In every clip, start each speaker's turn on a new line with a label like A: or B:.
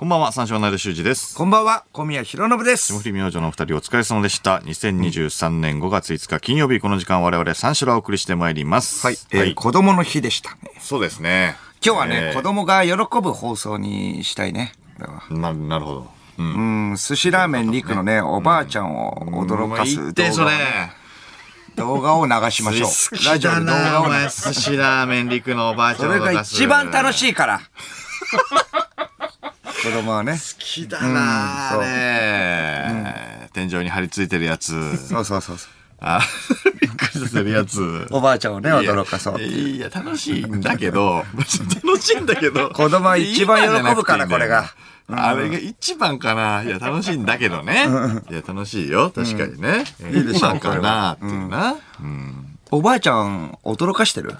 A: こんばんは、三四郎の間修二です。
B: こんばんは、小宮弘信です。
A: 霜降り明星のお二人お疲れ様でした。2023年5月5日金曜日この時間我々三四郎をお送りしてまいります。
B: はい、えー子供の日でしたね。
A: そうですね。
B: 今日はね、
A: えー
B: 子供が喜ぶ放送にしたいね。
A: な、なるほど。うん。
B: うん、寿司ラーメン陸のね、おばあちゃんを驚かす動
A: 言って、それ
B: 画。動画を流しましょ
A: 好
B: う。ラジオで
A: きだな、
B: 動画を流
A: お前、寿司ラーメン陸のおばあちゃん
B: それが一番楽し
A: い。
B: いから。子供はね。
A: 好きだな、
B: うん
A: あれ、天井に張り付いてるやつ。
B: そうそうそうそう。
A: あ、びっくりさせるやつ。
B: おばあちゃんをね、驚かそういう。
A: いや、楽しいんだけど、楽しいんだけど。
B: 子供は一番喜ぶからこれが。
A: あれが一番かな。いや、楽しいんだけどね。いや、楽しいよ。確かにね。
B: いいでしょ
A: 一番かなっていうな。うん。
B: おばあちゃん、驚かしてる？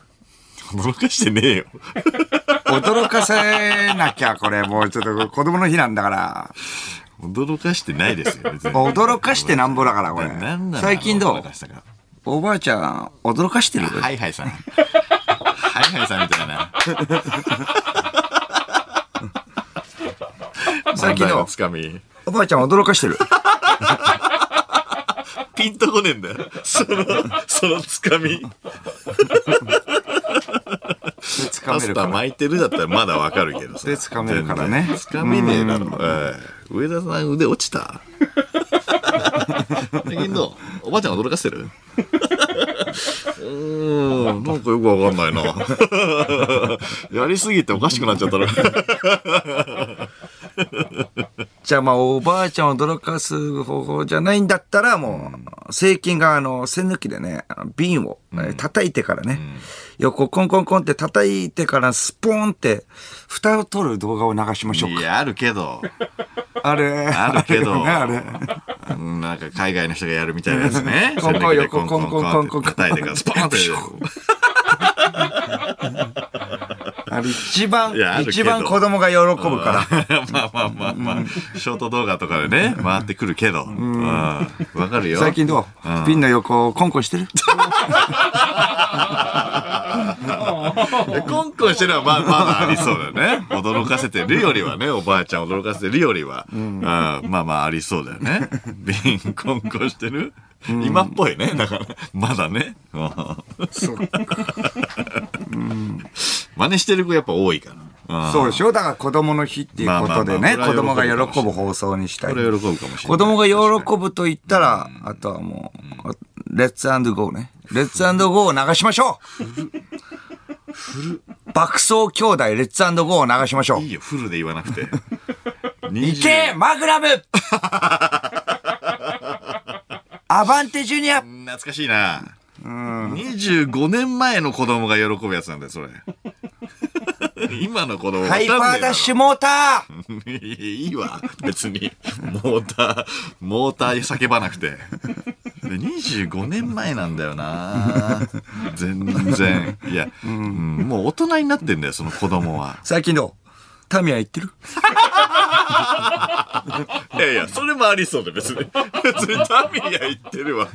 A: 驚かしてねえよ。
B: 驚かせなきゃ、これ。もうちょっと子供の日なんだから。
A: 驚かしてないですよ。別に
B: 驚かしてなんぼだから、これ最近どう？おばあちゃん、驚かしてる？
A: ハイハイさん。ハイハイさんみたいな。
B: 最近の
A: 漫才のつかみ。
B: おばあちゃん驚かしてる？
A: ピンとこねえんだよ。その、そのつかみ。
B: つか
A: パスタ
B: めるから。
A: 巻いてるだったらまだわかるけどさ。
B: で掴めるからね
A: 全然掴めねえだろ。ええ上田さん腕落ちた？最近どう？おばあちゃん驚かせてる？うーん、なんかよくわかんないな。やりすぎておかしくなっちゃったな。
B: じゃあまあ、おばあちゃんを驚かす方法じゃないんだったら、もう、税金があの、栓抜きでね、瓶をえー叩いてからね、横コンコンコンって叩いてからスポーンって、蓋を取る動画を流しましょうか。
A: いや、あるけど。
B: あれ。
A: あるけど。
B: あれ。
A: うんなんか海外の人がやるみたいなやつね。
B: コンコン横コンコンコンコン
A: 叩いてからスポーンって。
B: あれ一番一番子供が喜ぶから。
A: まあまあまあまあ、ショート動画とかでね、回ってくるけど。うん。わかるよ。
B: 最近どう？瓶の横をコンコンしてる？
A: え コンコンしてるのはまあまだありそうだよね。驚かせてるよりはね、おばあちゃん驚かせてるよりは。うんまあまあありそうだよね。瓶コンコンしてる？今っぽいね。だから、まだね。うん
B: そう
A: 真似してる子やっぱ多いから。うん
B: そうでしょ？だから子供の日っていうことでね、子供が喜ぶ放送にしたい
A: こ。れ喜ぶかもしれない。
B: 子供が喜ぶと言ったら、あとはもう、レッツゴーね。レッツゴーを流しましょう爆走兄弟レッツゴーを流しましょう
A: いいよ、フルで言わなくて。
B: いけマグラム アバンテジュニア
A: 懐かしいな。25年前の子供が喜ぶやつなんだよ、それ。今の子供
B: ハイパーダッシュモーター
A: ュ。いいわ、別に。モーター、モーター叫ばなくて。で25年前なんだよな 全然。いや、うんもう大人になってんだよ、その子供は。
B: 最近どう？タミヤ行ってる？
A: いやいや、それもありそうで、別に。別にタミヤ行ってるわ。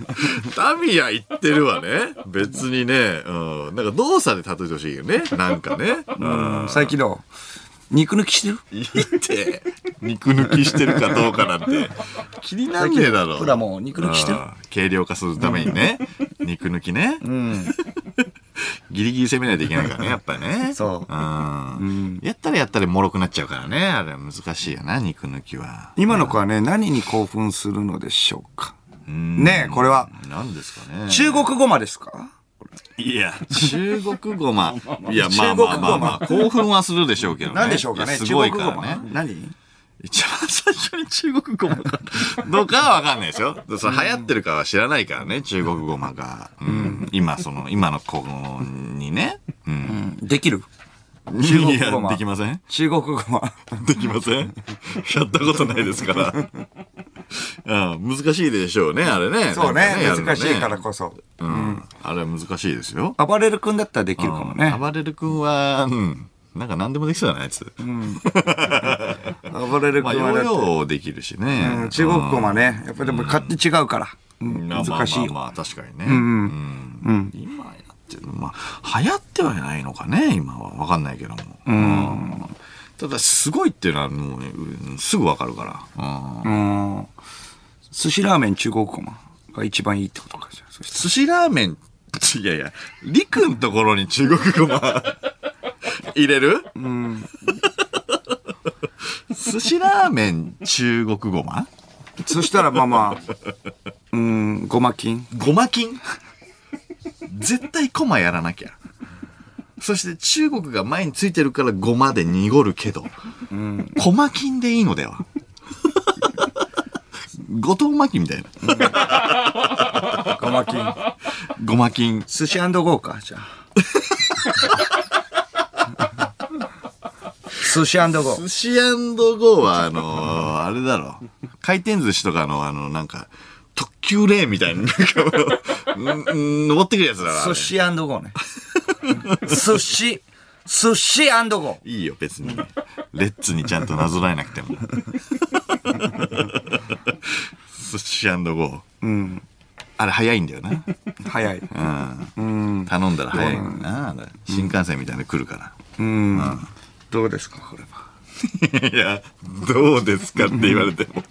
A: タミヤ行ってるわね。別にね、うん。なんか動作で例えてほしいよね。なんかね。うん。
B: 最近どう？肉抜きしてる？
A: いいって、肉抜きしてるかどうかなんて、気になんねえだろ。
B: プラも肉抜きしてる
A: うん軽量化するためにね。肉抜きね。ギリギリ攻めないといけないからね、やっぱりね。
B: そう
A: うん。やったらやったら脆くなっちゃうからね。あれは難しいよな、肉抜きは。
B: 今の子はね、何に興奮するのでしょうか？ねえ、これは、
A: 何ですかね。
B: 中国語まですか？
A: いや、中国語まあ、いや、まあまあまあまあ、興奮はするでしょうけどね。
B: 何でしょうかね？
A: すごい
B: 国語ま
A: からね。
B: 何？
A: 一番最初に中国語まが、どうかはわかんないですよ。その流行ってるかは知らないからね、中国語まが。うん。今、その、今の子にね。うん。
B: できる？中国語ま
A: できません
B: 中国語ま。
A: できませんやったことないですから。うん、難しいでしょうね、あれね。
B: そうね
A: なん、か
B: 難しいからこそ。
A: うん。あれは難しいですよ。
B: 暴れる君だったらできるかもね。
A: 暴れる君は、うん。なんか何でもできそうだな、あいつ。
B: 暴れる君はだって
A: ヨーできるしね。
B: うん中国語はね、やっぱりでも勝手違うから。うん
A: まあまあ
B: 難しいよ。
A: まあまあ、確かにね。うん。今やってる。まあ、流行ってはないのかね、今は。わかんないけども。うん。ただ、すごいっていうのはもうすぐわかるから。うん
B: うん。寿司ラーメン中国語まが一番いいってことかじゃ
A: 寿司ラーメン、いやいや、りくんところに中国語ま 入れる？うん。寿司ラーメン中国語ま
B: らそしたらまあまあ、うん、ごま金。
A: ごま金絶対コマやらなきゃ。そして中国が前についてるからごまで濁るけど、コマ金でいいのでは後藤巻きみたいな。
B: ごま金。
A: ごま金。
B: 寿司ゴーか、じゃあ。寿司ゴー。
A: 寿司ゴーは、あのーあれだろ。回転寿司とかの、あの、なんか、特急レーンみたいに、な登ってくるやつだな。あれ
B: 寿司ゴーね。寿司、寿司ゴー。
A: いいよ、別に。レッツにちゃんとなぞらえなくても。寿司ゴー。
B: うん。
A: あれ早いんだよな。
B: 早い。
A: うん。頼んだら早いな。新幹線みたいなの来るから。
B: うん。どうですか、これは？
A: いや、どうですかって言われても。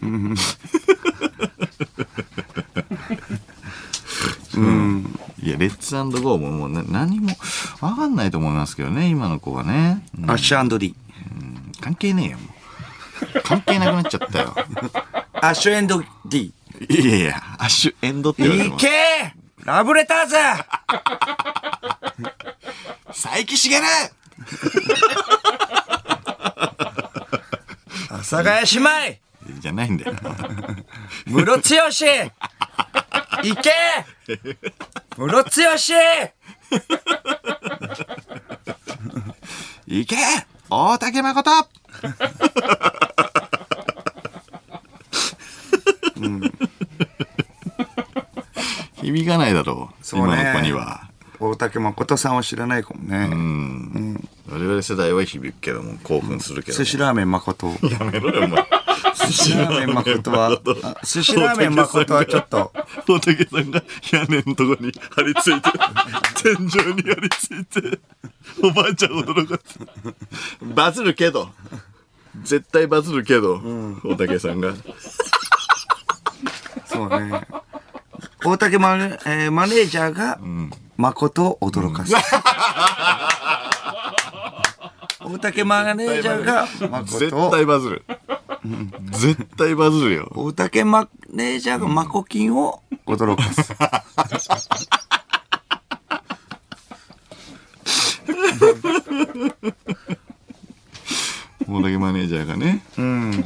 A: いや、レッツゴーももうな何もわかんないと思いますけどね、今の子はね。うん
B: アッシュリ
A: 関係ねえよ、もう。関係なくなっちゃったよ。
B: ー。アッシュエンド D。
A: いやいや、アッシュエンドって言われても。
B: いけーラブレターズ
A: 佐伯茂
B: 阿佐ヶ谷姉妹
A: じゃないんだよ。
B: ムロツヨシいけムロツヨシ
A: いけ大竹誠響かないだろう、
B: そうね
A: 今の子には。
B: 大竹誠さんは知らないかもね。
A: 我々世代は響くけども、興奮するけども。
B: 寿司ラーメン誠。
A: やめろよ、お前。
B: 寿司ラーメン誠は、あ寿司ラーメン誠はちょっと、
A: 大竹さんが屋根のとこに張り付いて、天井に張り付いて、おばあちゃん驚かす。バズるけど、絶対バズるけど、大竹さんが。
B: そうね。大竹マネ,、えーマネージャーが、誠を驚かす。大竹マネージャーが、
A: 絶
B: 誠を、
A: 対バズる。絶対バズるよ。
B: 大竹マネージャーがマコキンを驚かす。
A: 大竹マネージャーがね、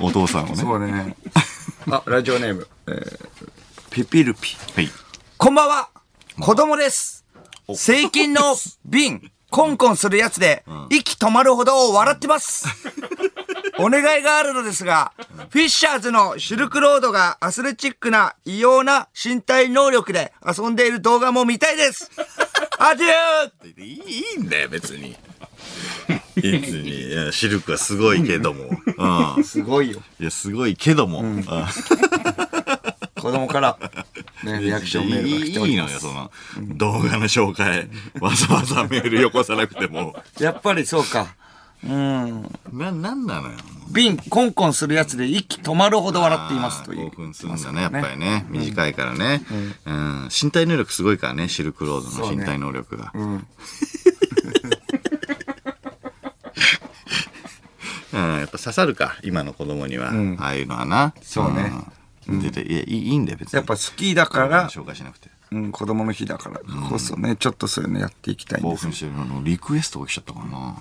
A: お父さんをね。
B: そうね。あ、ラジオネーム。えーピピルピ。
A: はい。
B: こんばんは子供です税金の瓶、コンコンするやつで、息止まるほど笑ってますお願いがあるのですが、フィッシャーズのシルクロードがアスレチックな異様な身体能力で遊んでいる動画も見たいですアデュー
A: いいいいんだよ、別に。別に。いや、シルクはすごいけども。うん。
B: すごいよ。
A: いや、すごいけども。うん
B: 子供から、ね、リアクションメールが来てお
A: いいのよ。その、動画の紹介。わざわざメールよこさなくても。
B: やっぱりそうか。うん。
A: な、なんなのよ。
B: 瓶、コンコンするやつで息止まるほど笑っていますという。
A: 興奮するんだね、やっぱりね。短いからね。うん。身体能力すごいからね、シルクロードの身体能力が。うん、やっぱ刺さるか、今の子供には。ああいうのはな。
B: そうね
A: うん。ででいや、いいいいんだよ、別に。
B: やっぱ好きだから、
A: 紹介しなくて。
B: うん、子供の日だからこそね、ちょっとそういうのやっていきたいんです
A: してるのリクエストが来ちゃったかな。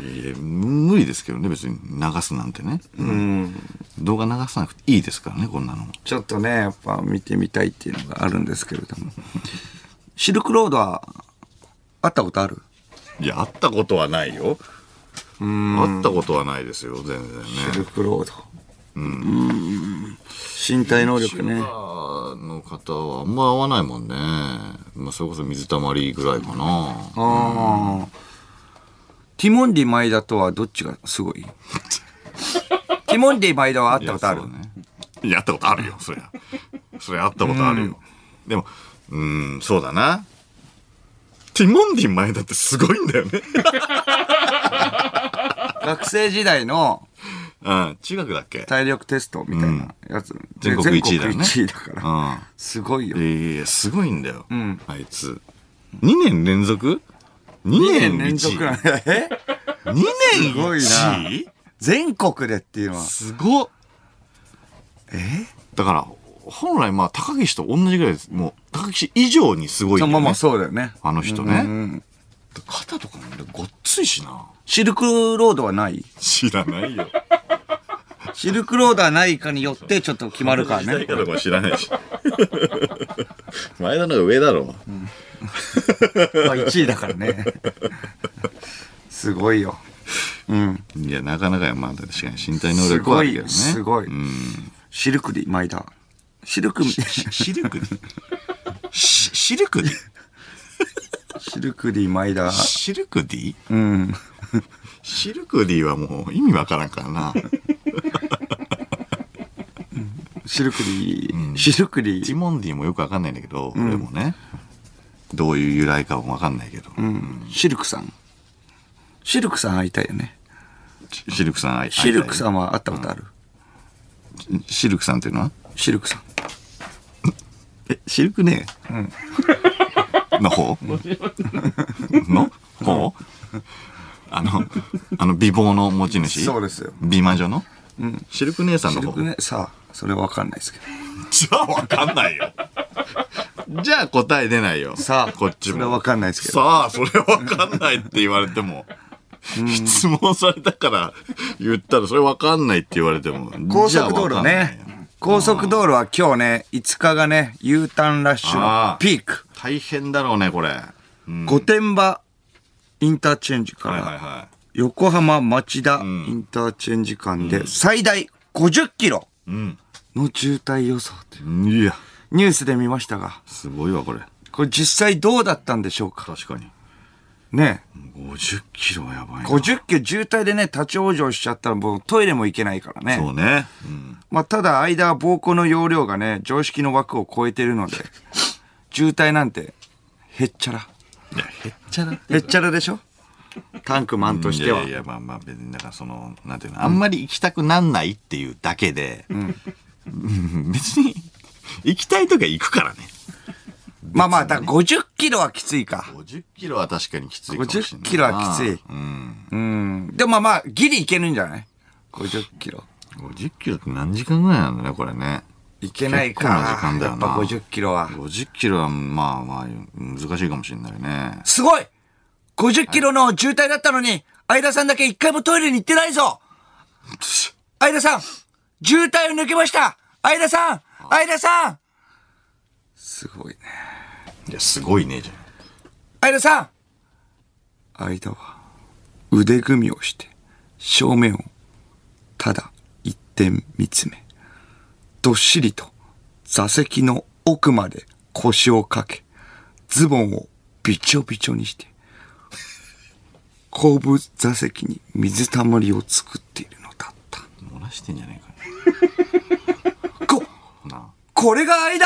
A: いや無理ですけどね、別に流すなんてね。うん。動画流さなくていいですからね、こんなの。
B: ちょっとね、やっぱ見てみたいっていうのがあるんですけれども。シルクロードは、会ったことある？
A: いや、会ったことはないよ。会ったことはないですよ、全然ね。
B: シルクロード。うん。身体能力ね。
A: あの方はあん。ま合わないもん。ね。まあ、それこそ水たまりぐらいかな。
B: ああ。ティモンディ前田とはどっちがすごいティモンディ前田は会ったことある
A: いやね。いや、会ったことあるよ、そりゃ。そりゃ会ったことあるよ。でも、うん、そうだな。ティモンディ前だってすごいん。だよね。
B: 学生時代の
A: うん。中学だっけ？
B: 体力テストみたいなやつ。
A: 全国一位だよね
B: 全国一位だから。
A: うん。
B: すごいよ。
A: いやいや、すごいんだよ。
B: ん
A: あいつ。2年連続 ?2
B: 2
A: 年
B: 年連続なん
A: 1
B: だ。え？
A: 位 ?2 年
B: すごいな
A: 1位
B: 全国でっていうのは。
A: すごっ。
B: え？
A: だから、本来まあ、高岸と同じぐらいです。もう、高岸以上にすごいよ、ね。
B: まあまあそうだよね。
A: あの人ね。
B: うんうん
A: 肩とかもね、ごっついしな。
B: シルクロードはない
A: 知らないよ。
B: シルクロードはないかによってちょっと決まるからね。
A: かどうかも知らないし。前田の方が上だろ。
B: まあ1位だからね。すごいよ。うん。
A: いや、なかなかや、まあ、確かに身体能
B: すごいよ。
A: 力はあるけどね。
B: すごい。
A: うん。
B: シルクリ、前田。シルク、
A: シシルク シシルクディ
B: シルクリ、前田。
A: シルクディ
B: うん。
A: シルクディはもう意味わからんからな。
B: シルクリ、シルクリ
A: ティ、モンディもよくわかんないんだけど、俺もね。どういう由来かもわかんないけど。
B: シルクさん。シルクさん会いたいよね。
A: シシルクさん会い
B: シルク
A: ん。
B: さんは会ったことある？
A: シルクさんっていうのは？
B: シルクさん。
A: え、シルクねの方？の方？あの、あの美貌の持ち主？
B: そうですよ。
A: 美魔女の？シルク姉さんの方？
B: シルクね、さあ、それはわかんないですけど。
A: じゃあわかんないよ。じゃあ答え出ないよ。
B: さあ、
A: こっちも。
B: それはわかんないですけど。
A: さあ、それわかんないって言われても。質問されたから言ったらそれわかんないって言われても。
B: 高速道路ね
A: よ。
B: 高速道路は今日ね、5日がね、U ターンラッシュのピーク。
A: 大変だろうね、これ。うん
B: 御殿場インターチェンジから、
A: は
B: 横浜町田イ
A: ん
B: ンターチェンジ間で最大50キロ。の渋滞予想っていう
A: いや、
B: ニュースで見ましたが、
A: すごいわ、これ。
B: これ実際どうだったんでしょうか？
A: 確かに。
B: ね
A: 50キロはやばいな。
B: 50キロ渋滞でね、立ち往生しちゃったらもうトイレも行けないからね。
A: そうね。うん。
B: まあ、ただ間は膀胱の容量がね、常識の枠を超えてるので、渋滞なんて、へっちゃら。
A: いや、へっちゃら
B: へっちゃらでしょ？タンクマンとしては。
A: いやいや、まあまあ、別に、だからその、なんていうの、あんまり行きたくなんないっていうだけで、うん別に、行きたい時は行くからね。
B: まあまあ、だから50キロはきついか。
A: 50キロは確かにきついかもしれないな。
B: 50キロはきつい
A: うん。
B: うん。でもまあまあ、ギリいけるんじゃない ?50 キロ。
A: 50キロって何時間ぐらいなんだね、これね。
B: いけないか。
A: 結構な時間だよな
B: やっぱ50キロは。
A: 50キロは、まあまあ、難しいかもしれないね。
B: すごい !50 キロの渋滞だったのに、相田さんだけ一回もトイレに行ってないぞ 相田さん渋滞を抜けました相田さん相田さんすごいね。
A: いや、すごいね、じゃん。
B: 相田さん相田は腕組みをして正面をただ一点見つめどっしりと座席の奥まで腰をかけズボンをびちょびちょにして後部座席に水たまりを作っているのだった
A: 漏らしてんじゃね
B: こ
A: えかな。な
B: これが相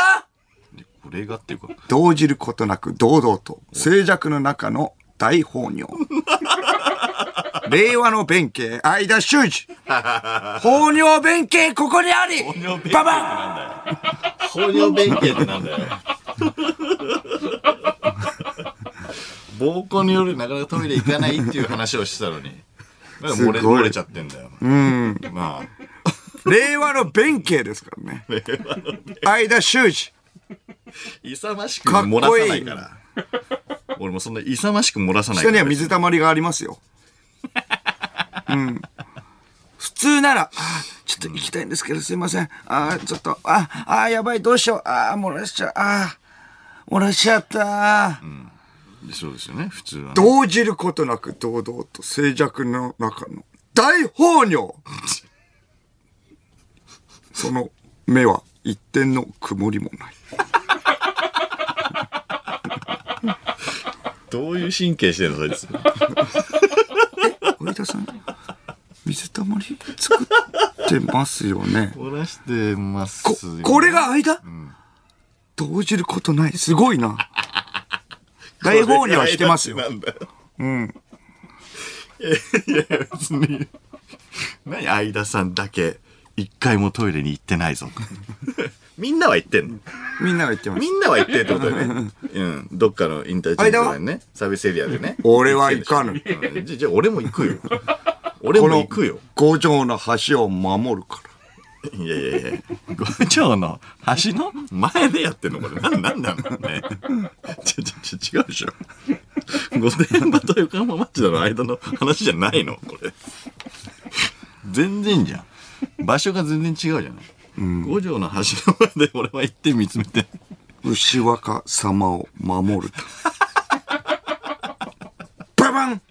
B: 田
A: でこれがっていうか、
B: 動じることなく堂々と静寂の中の大放尿。令和の弁慶、相田修二。放尿弁慶、ここにありババン
A: 放尿弁慶ってなんだよ。膀胱によるなかなかトイレ行かないっていう話をしてたのに。なんか漏れ漏れちゃってんだよ。
B: うん。
A: まあ、
B: 令和の弁慶ですからね。相田修二。
A: 勇ましく漏らさないから。俺もそんな勇ましく漏らさないから。
B: 下には水たまりがありますよ。うん。普通なら、あーちょっと行きたいんですけど、すいません。あーちょっと、あ、あーやばい、どうしよう。あー漏らしちゃう。あー漏らしちゃった。
A: そうですよね、普通は、ね。
B: 動じることなく堂々と静寂の中の大放尿 その目は一点の曇りもない。
A: どういう神経してるの、そいつ。
B: 上田さん、水たまり作ってますよね。
A: 漏らしてます
B: ここれが間、動じることない。すごいな。大放尿してますよ。うん。
A: いやいや、別に。何、相田さんだけ、一回もトイレに行ってないぞ。みんなは行ってんの？
B: みんなが言ってます。
A: みんなは行ってんってことだよね。うん。どっかのインターチェンジとかにね、サービスエリアでね。
B: 俺は行かぬ。
A: うんじゃ、じゃあ俺も行くよ。俺も行くよ。
B: 工場の橋を守るから。
A: いやいやいや、五条の橋の前でやってんの？これ。なん、なんなの？ね。ちょ、ちょ、ちょ、違うでしょ。御殿場と横浜町田の間の話じゃないの？これ。全然じゃん。場所が全然違うじゃない。五条の橋の前で俺は行って見つめて。
B: 牛若様を守る。ババン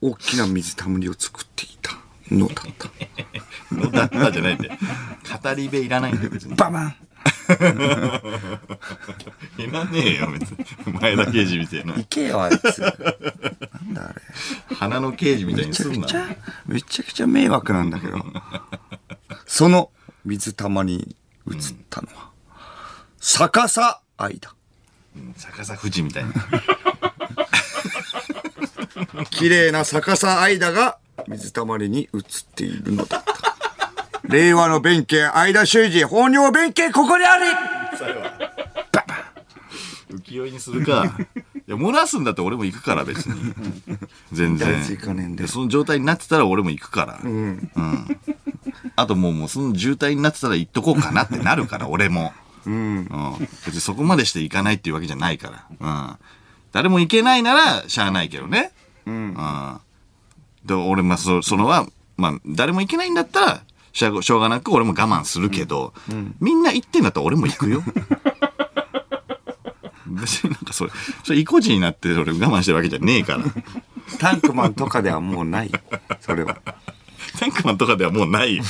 B: 大きな水たまりを作っていたのだった。
A: のだったじゃないんだよ。語り部いらないんだよ、別に。
B: ババン
A: いらねえよ、別に。前田刑事みたいな。
B: 行けよ、あいつ。なんだあれ。
A: 花の刑事みたい
B: め
A: にすんな。
B: ちゃくちゃ、めちゃくちゃ迷惑なんだけど。その水たまりに映ったのは、逆さ愛だ。
A: 逆さ富士みたいな。
B: 綺麗な逆さ愛だが水たまりに映っているのだった。令和の弁慶、相田修二、放尿弁慶、ここにあり
A: 浮世絵にするか。いや、漏らすんだって俺も行くから、別に。全然。
B: 大事行かねえん
A: でその状態になってたら俺も行くから。うん。あともう、もうその渋滞になってたら行っとこうかなってなるから、俺も。うん。別にそこまでして行かないっていうわけじゃないから。うん。誰も行けないなら、しゃあないけどね。うん。で、俺、まあ、そそのは、まあ、誰も行けないんだったら、しょうしょうがなく俺も我慢するけど、みんな行ってんだったら俺も行くよ。別になんかそれ、それ意固地になって俺我慢してるわけじゃねえから。
B: タンクマンとかではもうない。それは。
A: タンクマンとかではもうないよ。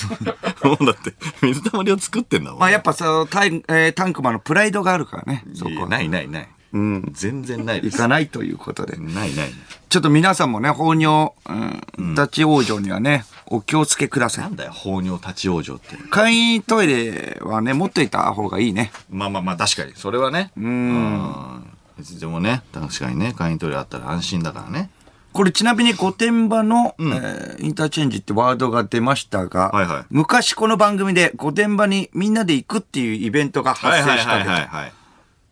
A: もうだって、水たまりを作ってんだもん。
B: まあやっぱそのタイ、えータンクマンのプライドがあるからね。そこは。
A: いやないないない。全然ないです。
B: 行かないということで。
A: ないない。
B: ちょっと皆さんもね、放尿、うん、立ち往生にはね、お気をつけくださ。
A: ないんだよ、放尿立ち往生って。
B: 簡易トイレはね、持っといた方がいいね。
A: まあまあまあ、確かに。それはね。うん。別にでもね、確かにね、会員トイレあったら安心だからね。
B: これちなみに御殿場の、えーインターチェンジってワードが出ましたが、
A: はいはい
B: 昔この番組で御殿場にみんなで行くっていうイベントが発生した
A: はいはいはいはい、はい。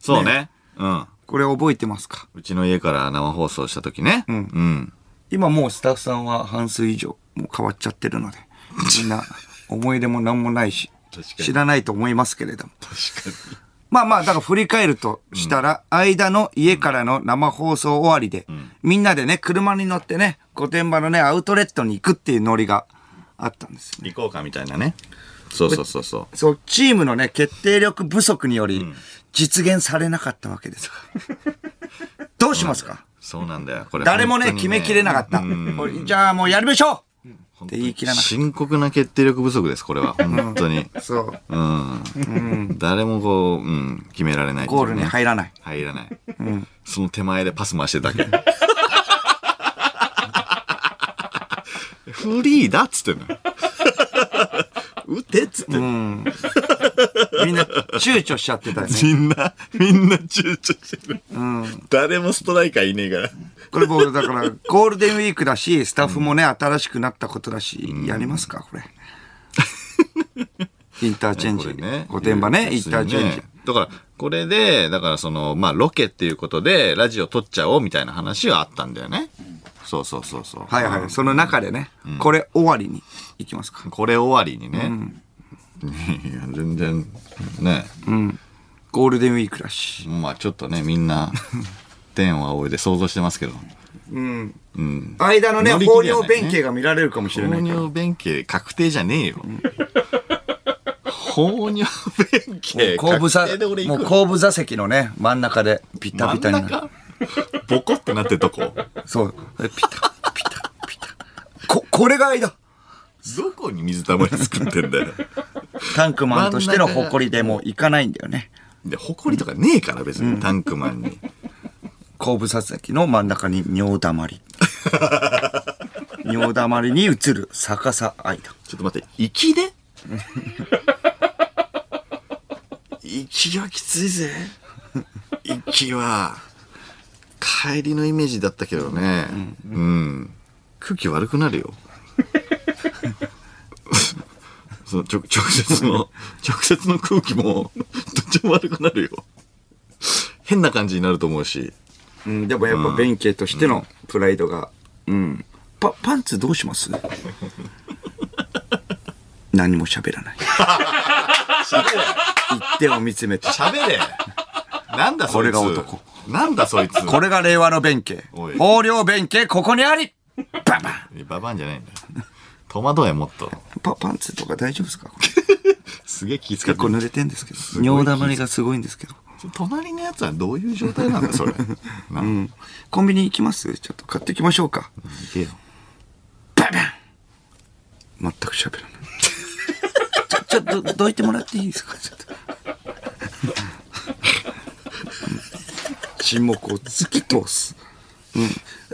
A: そうね。うん。
B: これ覚えてますか？
A: うちの家から生放送した時ね。うん。うん。
B: 今もうスタッフさんは半数以上もう変わっちゃってるので、みんな思い出も何もないし
A: 確か、に
B: 知らないと思いますけれども。
A: 確かに。
B: まあまあ、だから振り返るとしたら、間の家からの生放送終わりで、みんなでね、車に乗ってね、御殿場のね、アウトレットに行くっていうノリがあったんですよ。
A: 行こうかみたいなね。そうそうそうそう。
B: そう、チームのね、決定力不足により、実現されなかったわけです。どうしますか？
A: そうなんだよ。これ。
B: 誰もね、決めきれなかった。じゃあもうやりましょうって言い切らなかっ
A: 深刻な決定力不足です、これは。本当に。
B: た。そう。
A: うん。誰もこう、うん、決められない
B: ゴールに入らない。
A: 入らない。その手前でパス回してるだけ。フリーだっつってんのよ。打てっつってんの、
B: みんな躊躇しちゃってたよね。
A: みんな、みんな躊躇してる。誰もストライカーいねえから。
B: これもうだから、ゴールデンウィークだし、スタッフもね、新しくなったことだし、やりますか、これ。インターチェンジ。御殿場ね、インターチェンジ。
A: だから、これで、だからその、まあ、ロケっていうことで、ラジオ撮っちゃおうみたいな話はあったんだよね。そうそうそうそう。
B: はいはい。その中でね、これ終わりに行きますか。
A: これ終わりにね。いや、全然、ね。
B: ゴールデンウィークだし。
A: まあ、ちょっとね、みんな、天を仰いで想像してますけど。
B: 間のね、
A: 乗り
B: 放
A: 切りはないね
B: 尿弁慶が見られるかもしれない
A: 放。尿弁慶確定じゃねえよ。放尿弁慶
B: 後部座、
A: 確定で俺
B: も
A: 行く
B: う後部座席のね、真ん中でピタピタになる。
A: 真ん中？ボコってなってるとこ。
B: そう。ピタ、ピタ、ピタ。こ、これが間。
A: どこに水たまり作ってんだよ。
B: タンクマンとしての誇りでもう行かないんだよね。
A: で、誇りとかねえから別に、タンクマンに。
B: 後部座席の真ん中に尿だまり。尿だまりに映る逆さ間。
A: ちょっと待って、息で？息はきついぜ。息は、帰りのイメージだったけどね。うん。空気悪くなるよ。その直直接の、直接の空気も、どっちも悪くなるよ。変な感じになると思うし。
B: うん、でもやっぱ弁慶としてのプライドが。うん。パ、パンツどうします？何も喋らない。一点を見つめて。
A: 喋れなんだそいつ。
B: これが男。
A: なんだそいつ。
B: これが令和の弁慶。
A: おい
B: 横領弁慶、ここにありバンバン
A: ババンじゃないんだよ。戸惑えもっと。
B: パパンツとか大丈夫ですか？
A: すげえ気遣って
B: 結構濡れてんですけど。
A: ごい
B: 尿だまりがすごいんですけど。
A: 隣のやつはどういう状態なんだ、それ。な
B: うん。コンビニ行きます？ちょっと買ってきましょうか。
A: いけよ。
B: バンバン全く喋らない。ちょ、ちょっと、どいてもらっていいですか？ちょっと。沈黙を突き通す。う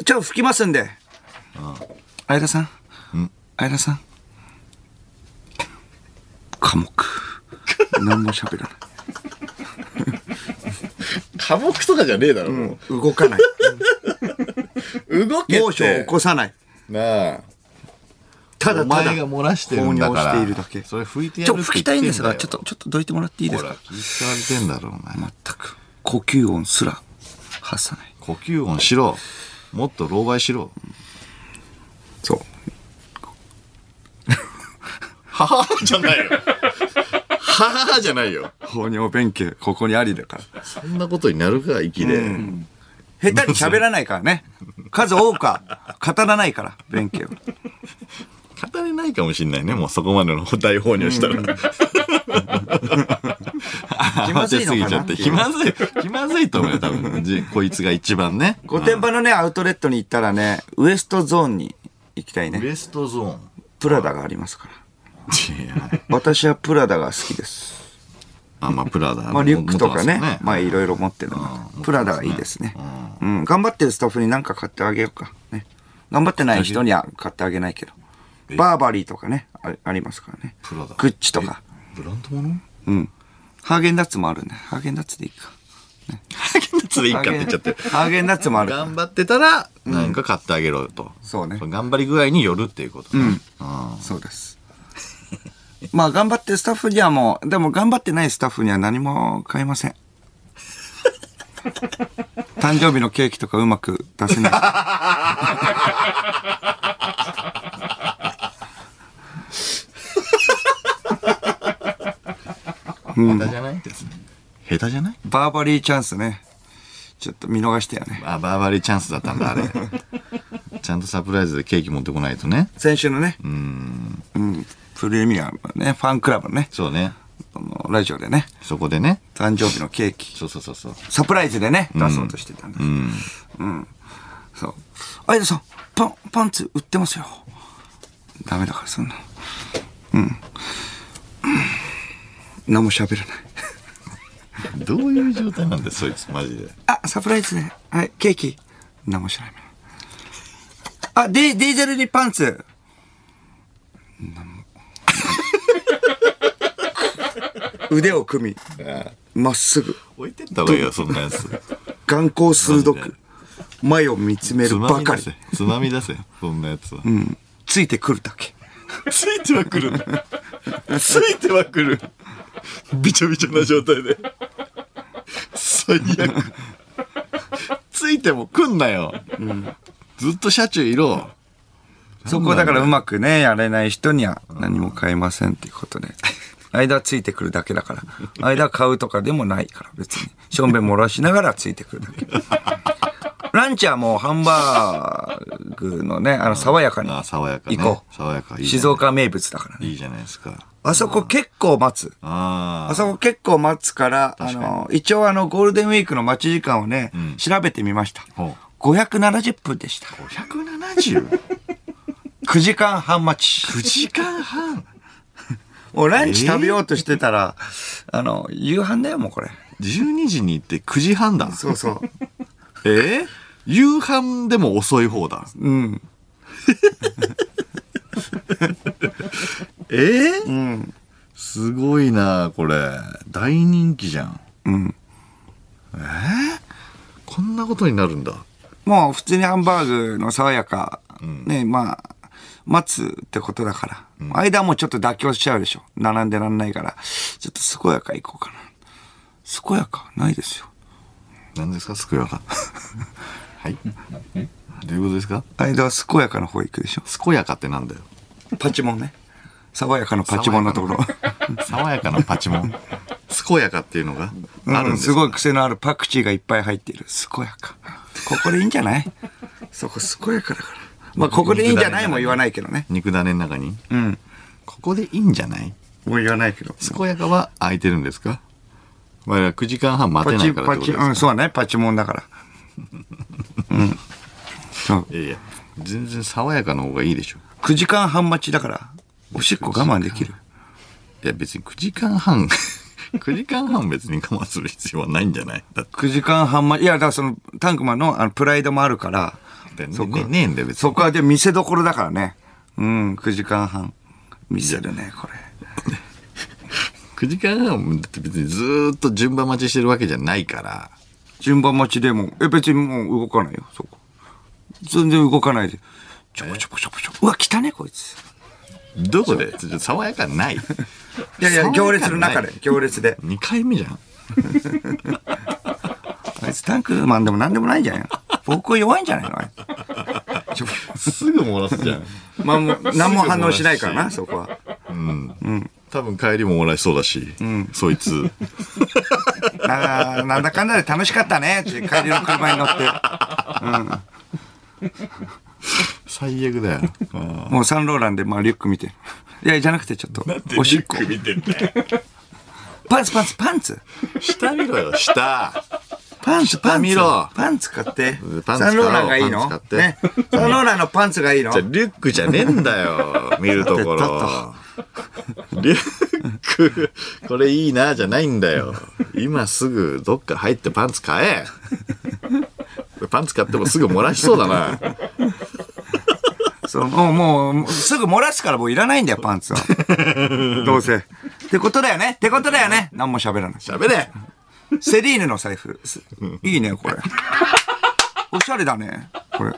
B: ん。ちょ、吹きますんで。相田さん。相田さん。寡黙。何も喋らない。
A: 寡黙とかじゃねえだろ、も
B: 動かない。
A: う。動け。
B: 猛暑を起こさない。
A: なあ。
B: ただただ
A: お前が漏らしてるんだ
B: しているだけ
A: それ拭いてや
B: ちょ、
A: るって
B: 吹きたいんですが、ちょっと、ちょっとどいてもらっていいです
A: ほら
B: か、
A: 気使われてんだろ、お前。
B: 全く。呼吸音すら発さない。
A: 呼吸音しろ。もっと老害しろ。
B: そう。
A: はははじゃないよ。はははじゃないよ。
B: 放尿弁慶、ここにありだから。
A: そんなことになるか、息で。
B: 下手に喋らないからね。数多くは語らないから、弁慶は。
A: 語れないかもしんないね、もうそこまでの大放尿したら。
B: 気まずいのかな
A: 慌てすぎちゃって。気まずい、気まずいと思うよ、多分。じこいつが一番ね。
B: 御殿場のね、アウトレットに行ったらね、ウエストゾーンに行きたいね。
A: ウエストゾーン。
B: プラダがありますから。私はプラダが好きです。
A: あ、まあ、プラダ。
B: まあ、リュックとかねまあ、いろいろ持ってるのでプラダがいいですね。うん、頑張ってるスタッフに何か買ってあげようか。ね。頑張ってない人には買ってあげないけど。バーバリーとかね、あありますからね。
A: プラダ
B: グッチとか。
A: ブランドもの
B: うん。ハーゲンダッツもあるんで、ハーゲンダッツでいいか。
A: ハーゲンダッツでいいかって言っちゃってる。
B: ハーゲンダッツもある。
A: 頑張ってたら、何か買ってあげろよと。
B: そうね
A: の頑張り具合によるっていうことね。うん
B: そうです。まあ、頑張ってるスタッフにはもう、でも頑張ってないスタッフには何も買いません。誕生日のケーキとかうまく出せない。
A: 下手じゃないですね。下手じゃない？
B: バーバリーチャンスね。ちょっと見逃してよね。
A: あ、バーバリーチャンスだったんだ、あれ。ちゃんとサプライズでケーキ持ってこないとね。
B: 先週のね、
A: うん。
B: うん、プレミアムね、ファンクラブのね、
A: そうね。
B: あのラジオでね、
A: そこでね。
B: 誕生日のケーキ、
A: そうそうそうそう。
B: サプライズでね、出そうとしてたんです。
A: うん。
B: そう。相田さん、パン、パンツ売ってますよ。ダメだから、そんな。うん。うん何も喋らない。
A: どういう状態なんだよ、そいつ、マジで。
B: あ、サプライズで。はい、ケーキ。何も知らない。あ、ディディーゼルにパンツ。何も 腕を組み、まっすぐ、
A: 置いてった方がいいよ、そんなやつ。
B: 眼光鋭く、前を見つめ
A: つ
B: るばかり。
A: つまみ出せ。そんなやつは。
B: うん。ついてくるだけ。
A: ついてはくる。ついてはくる。びちょびちょな状態で。最悪。ついてもくんなよ。ずっと車中いろ。
B: そこだからうまくね、やれない人には何も買えませんっていうことで。間はついてくるだけだから。間は買うとかでもないから、別に。しょんべん漏らしながらついてくるだけ。ランチはもうハンバーグのね、あの、爽やかに
A: あ、爽やかね。
B: 行こう。
A: 爽やか。
B: 静岡名物だからね。
A: いいじゃないですか。
B: あそこ結構待つ。
A: あ
B: あそこ結構待つから、あの、一応あの、ゴールデンウィークの待ち時間をね、
A: ん
B: 調べてみました。
A: ほ
B: 570分でした。
A: 570?9
B: 9時間半待ち。
A: 時間半？
B: もうランチ食べようとしてたら、あの、夕飯だよ、もうこれ。
A: 12時に行って9時半だ。
B: そうそう。
A: えー？夕飯でも遅い方だ。
B: うん。
A: えー？
B: うん。
A: すごいなこれ。大人気じゃん。
B: うん。
A: こんなことになるんだ。
B: もう普通にハンバーグの爽やかね、まあ、待つってことだから。間もちょっと妥協しちゃうでしょ。並んでらんないから。ちょっと健やか行こうかな。健やかないですよ。
A: 何ですか？健やか はいどういうことですか？
B: 間は健やかの方行くでしょ。
A: 健やかってなんだよ
B: パチモンね。爽やかのパチモンのところ。
A: 爽やかなパチモン健やかっていうのがあるん
B: うん、
A: ですす
B: ごい癖のあるパクチーがいっぱい入っている。健やか。ここでいいんじゃない？そこ健やかだから。まあ、ここでいいんじゃない？も言わないけどね。
A: 肉種の中に
B: うん。
A: ここでいいんじゃない？
B: もう言わないけど。
A: 健やかは空いてるんですか？まあ9時間半待てないからって
B: パチ、うん、そうだね。パチモンだから。うん。そう。
A: いやいや全然爽やかの方がいいでしょ
B: 9時間半待ちだから、おしっこ我慢できる。
A: いや別に9時間半 9時間半別に我慢する必要はないんじゃない？だっ
B: 9時間半待ち、いや、だからその、タンクマンのあのプライドもあるから、
A: てね
B: そこ
A: ねねえんだよ別に
B: そこはで見せどころだからね。うん、9時間半。見せるね、これ。
A: 9時間半だって別にずーっと順番待ちしてるわけじゃないから
B: 順番待ちでも、え、別にもう動かないよ、そこ。全然動かないで。ちょこちょこちょこちょこ。うわ、来たね、こいつ。
A: どこで？ちょっと爽やかない。
B: いやいや、行列の中で、行列で。
A: 2回目じゃん。
B: あいつタンクマンでもなんでもないんじゃないの僕弱いんじゃないの？あいつちょ
A: すぐ漏らすじゃん。
B: まあ、もう、何も反応しないからな、そこは。
A: 多分帰りも漏らしそうだし、そいつ。
B: ななんだかんだで楽しかったね、って帰りの車に乗って。
A: 最悪だよ
B: もうサンローランで、まあ、リュック見て。いや、じゃなくてちょっと、おしっこ。
A: 見てんだよ
B: パンツ、パンツ、パンツ。
A: 下見ろよ下
B: パンツ、パンツ。
A: 見ろ
B: パンツ買って
A: パン。ツ
B: サンローランがいいの？ね。サンローランのパンツがいいの？
A: じゃあリュックじゃねえんだよ見るところ リュックこれいいなじゃないんだよ今すぐどっか入ってパンツ買え パンツ買ってもすぐ漏らしそうだな
B: そう、もう、もうすぐ漏らすからもういらないんだよ、パンツは。どうせ。ってことだよねってことだよね何も喋らない。
A: 喋れ
B: セリーヌの財布。すいいね、これ。おしゃれだね、これ。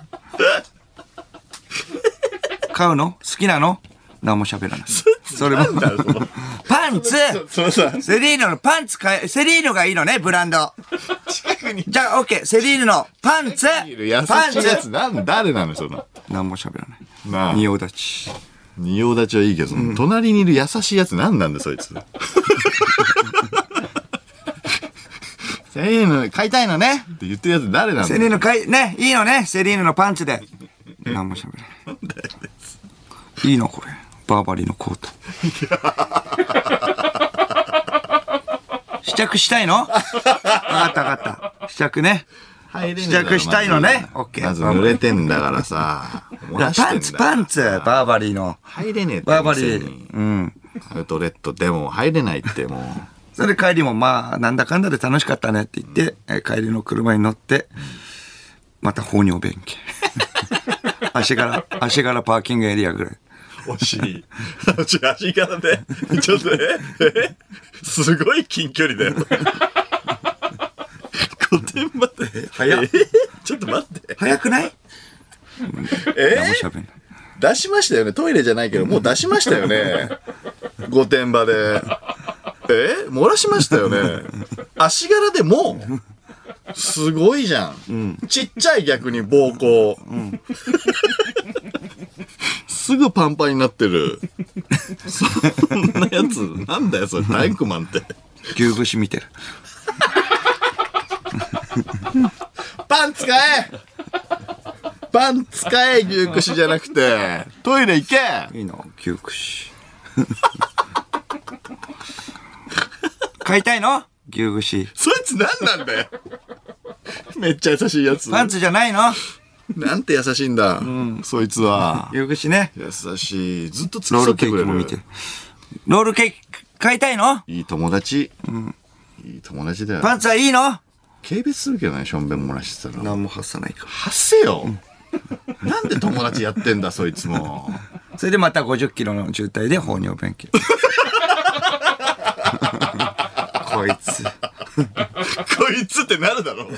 B: 買うの？好きなの？何も喋らない。それも。パンツセリーヌのパンツ買え、セリーヌがいいのね、ブランド。じゃあ、オッケー。セリーヌのパンツパンツ
A: 誰なのその
B: 何も喋らない。
A: なあ
B: 仁王立ち。
A: 仁王立ちはいいけど、その隣にいる優しいやつ何なんだよそいつ セリーヌ買いたいのねって言ってるやつ誰なんだよ
B: セリーヌ買い、ね、いいのね、セリーヌのパンツで。何も喋らない。いいのこれ。バーバリーのコート。試着したいの？わかったわかった。試着ね。試着したいのね
A: まず
B: オッケー
A: まず濡れてんだからさ
B: パンツ、パンツ、バーバリーの。
A: 入れねえ
B: バーバリー。うん。
A: アウトレットでも入れないってもう
B: それで帰りもまあ、なんだかんだで楽しかったねって言って、えー帰りの車に乗って、また放尿便器。足柄、足柄パーキングエリアぐらい。
A: 惜しい。足 足柄で、ちょっとね、えすごい近距離だよ。御殿場で。
B: 早っ
A: えちょっと待って。
B: 早くない？
A: え？
B: 何も喋んない。
A: 出しましたよね。トイレじゃないけど、もう出しましたよね。御殿場で。え？漏らしましたよね。足柄でもうすごいじゃん。ちっちゃい逆に膀胱。すぐパンパンになってる。そんなやつ、なんだよ、それ、体育マンって。
B: 牛串見てる。
A: パン使えパン使え、牛串じゃなくて。トイレ行け
B: いいの？牛串。買いたいの？牛串。
A: そいつ何なんだよ。めっちゃ優しいやつ。
B: パンツじゃないの？
A: なんて優しいんだ。そいつは。
B: 牛串ね。
A: 優しい。ずっと付
B: ロールケ
A: き添ってくれる。
B: ーキも見てる。ロールケーキ買いたいの？
A: いい友達。いい友達だよ。
B: パンツはいいの？
A: 軽蔑するけどね、しょんべん漏らしてたら。
B: 何も発さないか
A: 発せよ。なんで友達やってんだ、そいつも。
B: ら。それでまた50キロの渋滞で放尿便器。こいつ。
A: こいつってなるだろ。こ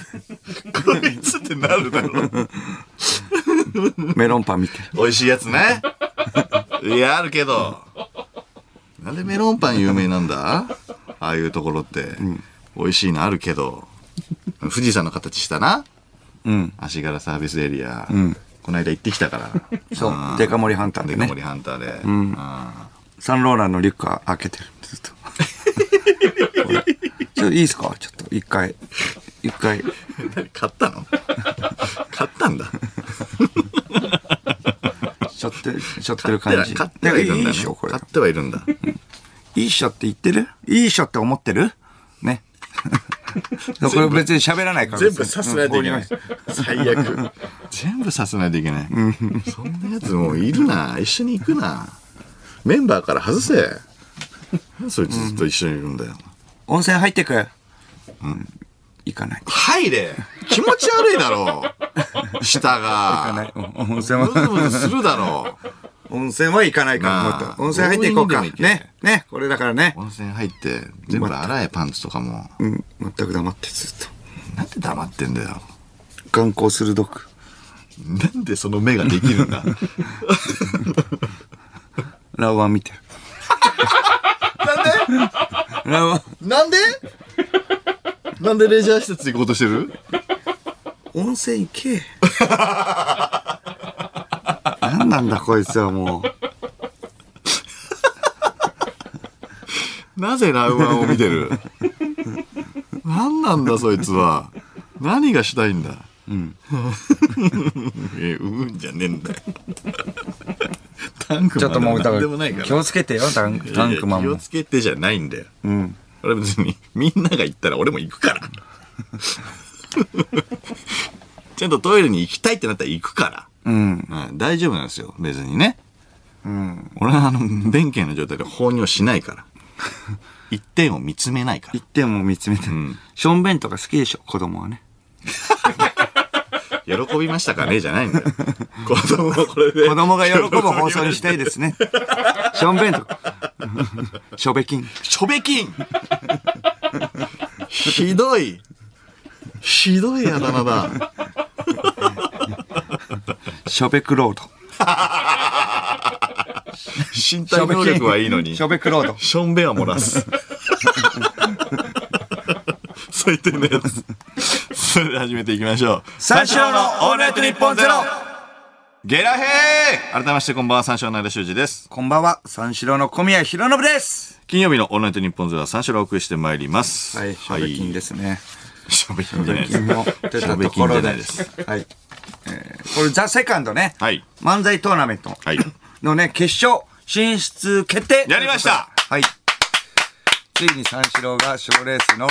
A: いつってなるだろ。
B: メロンパン見て。
A: 美味しいやつね。いや、あるけど。なんでメロンパン有名なんだ？ああいうところって。美味しいのあるけど。富士山の形したな。
B: うん。
A: 足柄サービスエリア。この間行ってきたから。
B: そう。デカ盛りハンターでね。
A: デカ盛りハンターで。うん
B: サンローランのリュックは開けてる。ずっと。これちょっといいですか？ちょっと一回。一回。
A: 何買ったの？買ったんだ。
B: しょって、しょってる感じ。
A: 買ってはいるんだ、ね。
B: いいっしょ、これ
A: 買。ってはいるんだ。
B: いいっしょって言ってる？いいっしょって思ってる？ね。これ別に喋らないから。
A: 全部させないといけない。最悪。全部させないといけない。そんなやつもういるな。一緒に行くな。メンバーから外せ。そいつずっと一緒にいるんだよ。
B: 温泉入ってく。うん。行かない。
A: 入れ気持ち悪いだろう。舌
B: 行かな
A: が。
B: い。うん温泉
A: ムズ
B: は、
A: ムズするだろう。
B: 温泉は行かないかっと。温泉入っていこうか。ね。ね。これだからね。
A: 温泉入って、全部洗え、パンツとかも。
B: うん。全く黙ってずっと。
A: なんで黙ってんだよ。
B: 眼光鋭く。
A: なんでその目ができるんだ。
B: ラウアン見てる。なんで？ラウアン。
A: なんで？なんでレジャー施設行こうとしてる？
B: 温泉行け。何なんだこいつはもう。
A: なぜラウアンを見てる？何なんだそいつは？何がしたいんだ？うん。え、うんじゃねえんだよ。タンク
B: ちょっともう、だか
A: なんでもないから
B: ら、気をつけてよ、タンタンクマンも
A: いやいや気を。つけてじゃないんだよ。
B: うん。
A: 俺別に、みんなが行ったら俺も行くから。ちゃんとトイレに行きたいってなったら行くから。
B: うん。
A: うん、大丈夫なんですよ、別にね。
B: うん。
A: 俺はあの、弁慶の状態で放尿しないから。一点を見つめないから
B: 一。点も見つめて。
A: ん
B: ションベンとか好きでしょ、子供はね。
A: 喜びましたかね？じゃないんだよ。子供はこれで。
B: 子供が喜ぶ放送にしたいですね。ションベンとか。ショベキン。
A: しょべきんひどい。ひどいあだ名だ。
B: ショベクロード。
A: 身体能力はいいのに。
B: ショベクロード。
A: しょんべんは漏らす。最低のやつ。それでは始めていきましょう。
B: 三四郎のオールナイトニッポンゼロ
A: ゲラヘー改めましてこんばんは、三四郎の間修二です。
B: こんばんは、三四郎の小宮弘信です。
A: 金曜日のオールナイトニッポンゼロは三四郎をお送りしてまいります。
B: はい、ショベキンですね。
A: しょべきんじゃないです。
B: 出たところで。はい。えーこれ、ザ・セカンドね。
A: はい。
B: 漫才トーナメント
A: はい。
B: のね、決勝進出決定
A: やりました
B: はい。ついに三四郎が賞レースの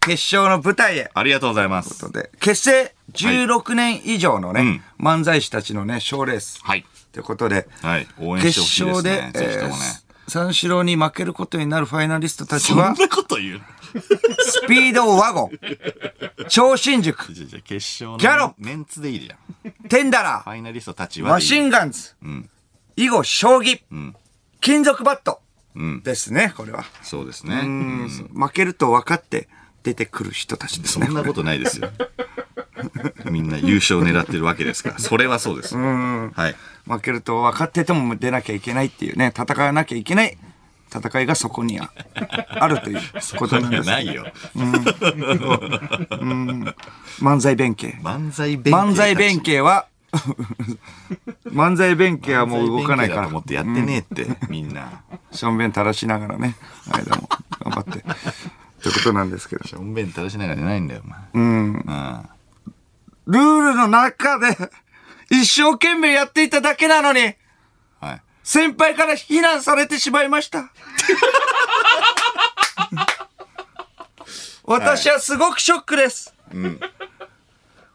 B: 決勝の舞台へ。
A: ありがとうございます。
B: ということで、結成16年以上のね、漫才師たちのね、賞レース。
A: はい。
B: ということで、
A: はい。応援し
B: 決
A: てほしいで
B: 勝で
A: すね。、ぜひともね。
B: えー三四郎に負けることになるファイナリストたち
A: そんな
B: は、
A: こと言う
B: スピードワゴン、超新宿、
A: じゃじゃ決勝の
B: ギャロップ
A: メンツでいいじゃん。
B: テンダラー、
A: ファイナリストたちは。
B: マシンガンズ、
A: ん
B: 囲碁将棋、
A: ん
B: 金属バット
A: うん。
B: ですね、これは。
A: そうですね。
B: うん負けると分かって出てくる人たちですね。
A: そんなことないですよ。みんな優勝を狙ってるわけですから。それはそうです。はい。
B: 負けると分かってても出なきゃいけないっていうね、戦わなきゃいけない戦いがそこにああるという ことなんです。
A: ないよ。
B: 漫才弁慶。
A: 漫才弁慶。
B: 漫才弁慶は、漫才弁慶はもう動かないから
A: と思、ってやってねえって、みんな。
B: しょんべん垂らしながらね、間も頑張って。ということなんですけど。
A: しょんべん垂らしながらじゃないんだよ、お前。
B: うん。
A: うん。
B: ルールの中で、一生懸命やっていただけなのに、
A: はい。
B: 先輩から非難されてしまいました。私はすごくショックです。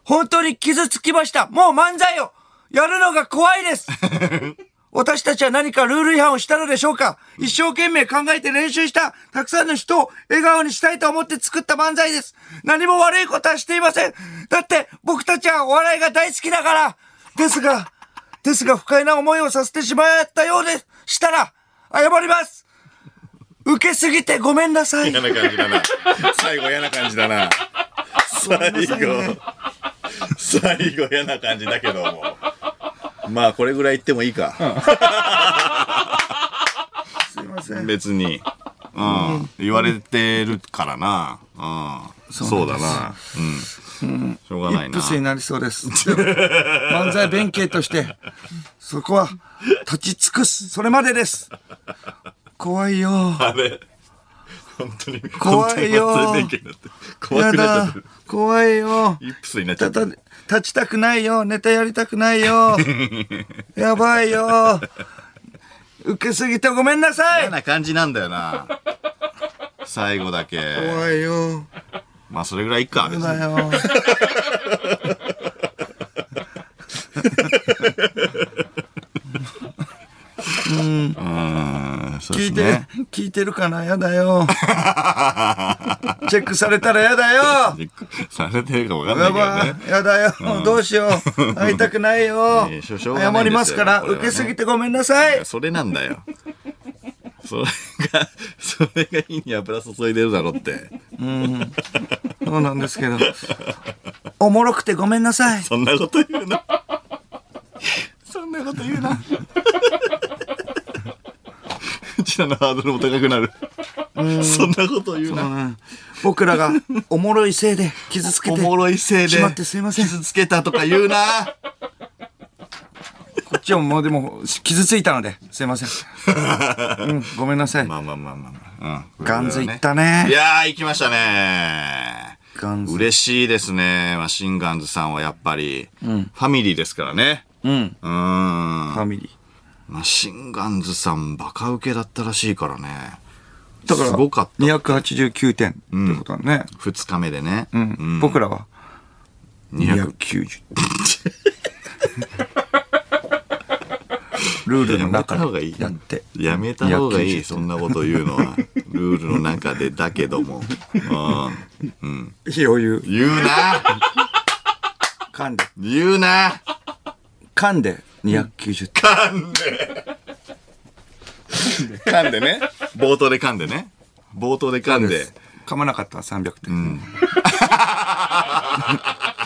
B: 本当に傷つきました。もう漫才をやるのが怖いです。私たちは何かルール違反をしたのでしょうか？一生懸命考えて練習した、たくさんの人を笑顔にしたいと思って作った漫才です。何も悪いことはしていません。だって僕たちはお笑いが大好きだから。ですが、ですが不快な思いをさせてしまったようでしたら、謝ります。受けすぎてごめんなさい。
A: 嫌な感じだな。最後嫌な感じだな。最後。最後嫌な感じだけども。まあ、これぐらい言ってもいいか。
B: すいません。
A: 別に。うん。言われてるからな。うん。そうだな。うん。しょうがないな
B: イップ。スになりそうです。漫才弁慶として、そこは立ち尽くす。それまでです。怖いよ。
A: あれ？本当に。
B: 怖いよ
A: 怖
B: いよ。
A: イップスになっちゃ
B: た
A: った。
B: た立ちたくないよ。ネタやりたくないよ。やばいよ。受けすぎてごめんなさい
A: 嫌。な感じなんだよな。最後だけ。
B: 怖いよ。
A: まあ、それぐらいいっか。別に
B: だよ。
A: うん。そう
B: 聞いて、
A: ですね。
B: 聞いてるかな？やだよ。チェックされたらやだよ。
A: されてるかわかんない
B: や
A: けど
B: ば
A: ね。
B: い、やだよ、どうしよう。会いたくないよ。謝りますから、受けすぎてごめんなさい。
A: それなんだよ。それが、それが火に油注いでるだろって。
B: そうなんですけど。おもろくてごめんなさい。
A: そんなこと言うな。そんなこと言うな。うちらのハードルも高くなる。そんなこと言うな。
B: うん僕らがおもろいせいで傷つけて
A: おもろいせいで
B: しまってすいません。
A: 傷つけたとか言うな。
B: こっちはもうでも傷ついたので、すいません。うん、ごめんなさい。
A: まあまあまあまあまあ。うん。
B: ガンズいった
A: い
B: ね。
A: やー、行きましたね。
B: ガンズ。
A: 嬉しいですね。マシンガンズさんはやっぱり、ファミリーですからね。
B: うん。
A: うーん。
B: ファミリ
A: マシンガンズさんバカ受けだったらしいからね。
B: ー。だから、
A: すごかった。
B: 289点ってことだね。
A: 二日目でね。
B: うん。
A: うん
B: 僕らは
A: 200
B: 290。ルールの中
A: やめた方がいい
B: でやって。
A: やめた方がいい、
B: 290
A: そんなこと言うのは。ルールの中でだけども。うん。
B: 余裕。
A: 言うな
B: 噛んで。
A: 言うな
B: 噛んで290点。
A: 噛んで噛んでね。冒頭で噛んでね。冒頭で噛んで。
B: 噛まなかったら300点。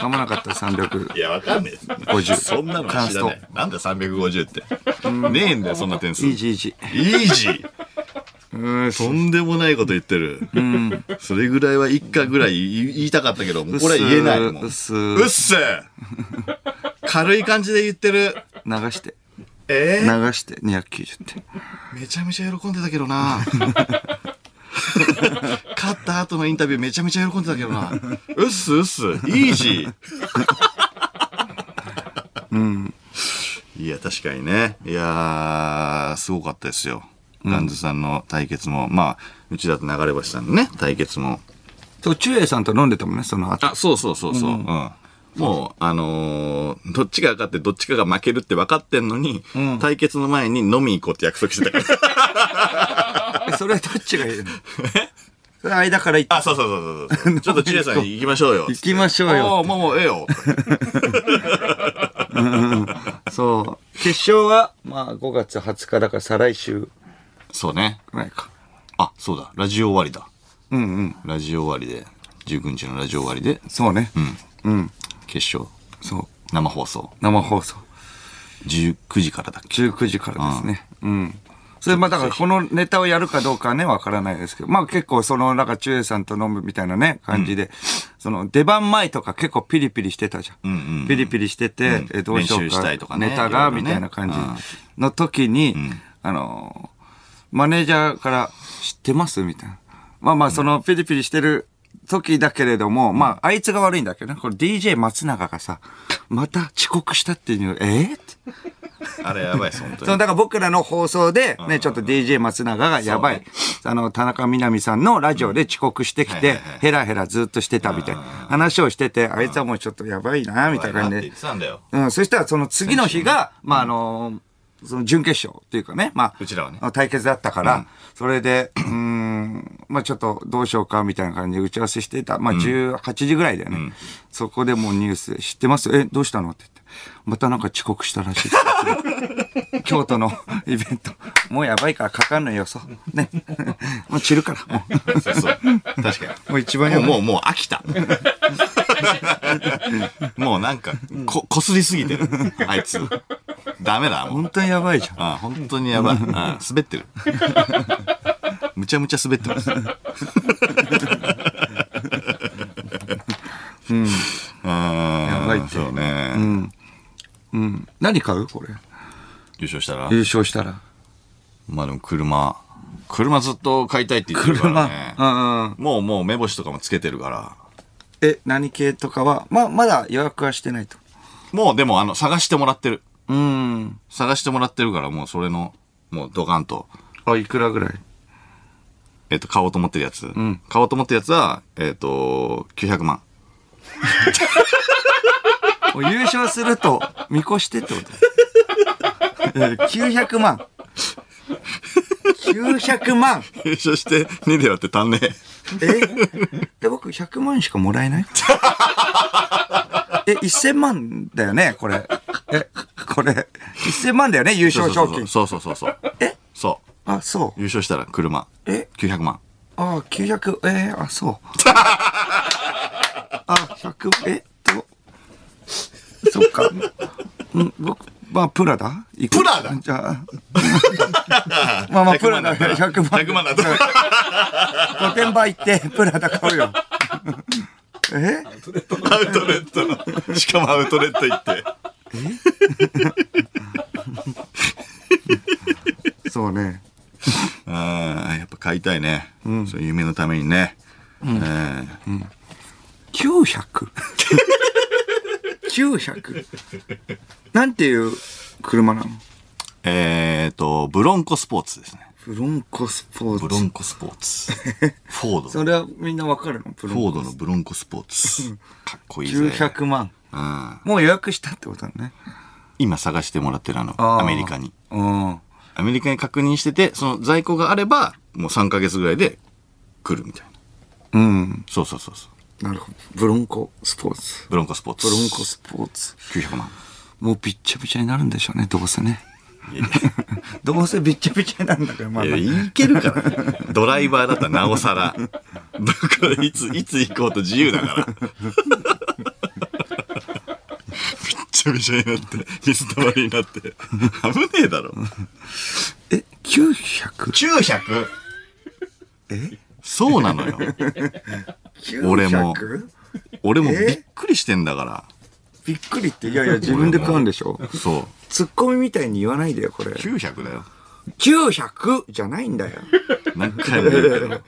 B: 噛まなかったら350。
A: いや、わかんねえ。そんなのは知らない。なんだ350って。ねえんだよ、そんな点数。
B: イージーイージー。
A: イージー
B: うん
A: とんでもないこと言ってる。それぐらいは一回ぐらい言い言いたかったけど、もうこれは言えないもん。
B: うっす
A: うっせ軽い感じで言ってる。
B: 流して。
A: え
B: 流して290点。
A: めちゃめちゃ喜んでたけどな。勝った後のインタビューめちゃめちゃ喜んでたけどな。うっすうっす。イージー。いや、確かにね。いやー、すごかったですよ。ガンズさんの対決も、まあ、うちだと流れ星さんのね、対決も。
B: そう、中英さんと飲んでたもんね、その後。
A: あ、そうそうそうそう。うん。もう、あのーどっちが勝ってどっちかが負けるって分かってんのに、対決の前に飲み行こうって約束してたから。
B: え それはどっちがいいの？それ間から行って
A: あ、そうそうそうそうそう。ちょっとチエさん行きましょうよ。
B: 行きましょう
A: あ
B: よ。
A: あ、もうもうええよ。
B: そう。決勝は、まあ5月20日だから再来週
A: そうね。
B: ぐらいか。
A: あ、そうだ。ラジオ終わりだ。
B: うんうん。
A: ラジオ終わりで、19日のラジオ終わりで、
B: そうね。
A: うん。
B: うん。
A: 決勝、
B: そう。
A: 生放送、
B: 生放送。
A: 19時からだっけ
B: ？19時からですね。うん。それまあだからこのネタをやるかどうかはね、わからないですけど、まあ結構その、なんか中英さんと飲むみたいなね、感じで、その出番前とか結構ピリピリしてたじゃん。
A: うんうんうん。
B: ピリピリしてて、
A: うん。
B: えどうしよう
A: 練習したいとかね。
B: ネタが、みたいな感じ。の時に、あのー、マネージャーから知ってます？みたいな。まあまあそのピリピリしてる時だけれども、まああいつが悪いんだけどね、これ DJ 松永がさ、また遅刻したっていうの、えー？って。
A: あれやばいです、本当
B: その、
A: に。
B: だから僕らの放送で、ね、ちょっと DJ 松永がやばい、あの、田中みな実さんのラジオで遅刻してきてヘラヘラずっとしてたみたいな。話をしてて、あいつはもうちょっとやばいな、みたいな感じで。うん、そしたらその次の日が、まああの、その準決勝っていうかね、まあ、
A: うちらはね。
B: 対決だったから、それで、うーん、まあちょっとどうしようかみたいな感じで打ち合わせしてた。まあ18時ぐらいだよね。そこでもうニュースで知ってます？え、どうしたの？って言って。またなんか遅刻したらしい。京都のイベント。もうやばいからかかんのよ、そう。ね。もう散るから。も
A: そうそう。確かに。
B: うもう一番やばい。
A: もう、もう、飽きた。もうなんか、こ、こすりすぎてる。あいつ。ダメだ、もう。
B: 本当にやばいじゃん。
A: あ本当にやばい。あ滑ってる。むちゃむちゃ滑ってます。うん。や
B: ばいって
A: そうね。
B: うん。何買う？これ。
A: 優勝したら？
B: 優勝したら。
A: まあでも車。車ずっと買いたいって言ってるからね。
B: 車。うんうん。
A: もうもう目星とかもつけてるから。
B: え、何系とかは、ま、まだ予約はしてないと。
A: もうでもあの、探してもらってる。
B: うん。
A: 探してもらってるから、もうそれの、もうドカンと、
B: あ、いくらぐらい？
A: えっ、と、買おうと思ってるやつ。買おうと思ってるやつは、えっ、と、900万。
B: もう優勝すると見越してってことえ900万。900万
A: 優勝して2で割って足んねえ。
B: え？で、僕100万しかもらえない？え、1000万だよねこれ。え、これ。1000万だよね優勝賞金。
A: そうそうそうそう。
B: え？
A: そ
B: あ、そう
A: 優勝したら車。
B: え
A: ？900万。
B: あ、900、えーあ、そう。あ、100、え？そっか。うん、僕、まあ、プラダ？いく
A: プラダ？
B: じゃあ。まあまあ、プラダ100万。
A: 100万だと。
B: 御殿場行って、プラダ買うよ。え？
A: アウトレットの。しかもアウトレット行って。
B: そうね。
A: ああ、やっぱ買いたいね。そういう夢のためにね。えー
B: 900? 900? なんていう車なの？
A: えーと、ブロンコスポーツですね。
B: ブロンコスポーツ。
A: ブロンコスポーツ。フォード。
B: それはみんなわかるの？ブ
A: フ
B: ロンコ
A: ォードのブロンコスポーツ。かっこいいぜ。
B: 900万。
A: うん
B: もう予約したってことだね。
A: 今探してもらってるあの、
B: あー
A: アメリカに。
B: うん。
A: アメリカに確認してて、その在庫があれば、もう3ヶ月ぐらいで来るみたいな。
B: うん。
A: そうそうそうそう。
B: なるほど。ブロンコスポーツ。
A: ブロンコスポーツ。
B: ブロンコスポーツ。
A: 900万。
B: もうびっちゃびちゃになるんでしょうね、どうせね。どうせびっちゃびちゃになるんだから、まだ。
A: いや、いけるから、ね。ドライバーだったらなおさら。だから、いつ、いつ行こうと自由だから。ちゃびちゃになって、水たまりになって。危ねえだろ。
B: え、900?
A: 900?
B: え？
A: そうなのよ。俺も
B: 900?
A: 俺も
B: え？
A: びっくりしてんだから。
B: びっくりって、いやいや、自分で買うんでしょ
A: そう。
B: ツッコミみたいに言わないでよ、これ。
A: 900だよ。
B: 900じゃないんだよ。
A: 何回も言うけど。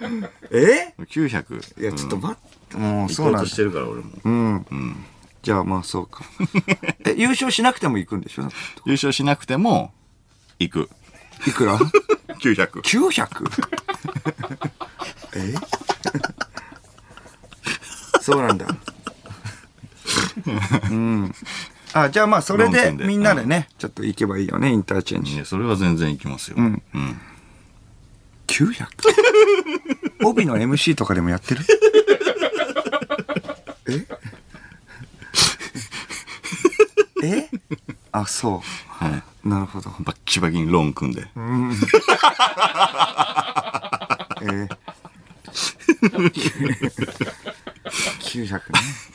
B: え
A: ？900。
B: いや、ちょっと
A: うん
B: 待って、もう
A: 行
B: そうなんだ
A: し。てるから、俺も。
B: うん。じゃあまあそうか。え、優勝しなくても行くんでしょ？
A: 優勝しなくても、行く。
B: いくら
A: ？900。
B: 900? え？そうなんだ。うん。あ、じゃあまあそれで
A: 論点で
B: みんなでね、ちょっと行けばいいよね、インターチェンジ。
A: いや、それは全然行きますよ。うん。
B: 900? 帯の MC とかでもやってる？え？え？あ、そ
A: はい。
B: う。なるほど。
A: バッキバキにローン組んで。
B: え？ー、900ね。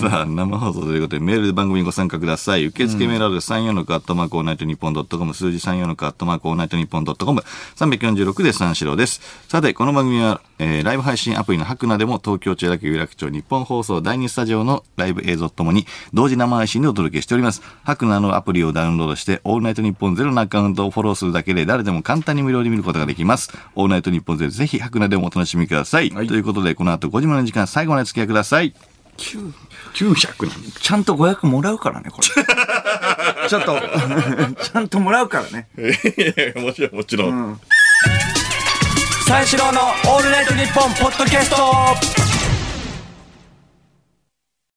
A: さあ、生放送ということで、メールで番組にご参加ください。受付メールアドレス346アットマークオールナイトニッポンドットコム、数字346アットマークオールナイトニッポンドットコム、346で三四郎です。さて、この番組は、えーライブ配信アプリのハクナでも、東京千代田区有楽町ニッポン放送第2スタジオのライブ映像ともに、同時生配信でお届けしております。ハクナのアプリをダウンロードして、オールナイトニッポンゼロのアカウントをフォローするだけで、誰でも簡単に無料で見ることができます。オールナイトニッポンゼロ、ぜひハクナでもお楽しみください。
B: はい
A: ということで、この後5時までの時間、最後までお付き合いください。
B: 9
A: 900なん
B: ちゃんと500もらうからね、これ。ちょっと、ちゃんともらうからね。
A: もちろん、もちろん。
B: 三四郎のオールナイトニッポンポッドキャスト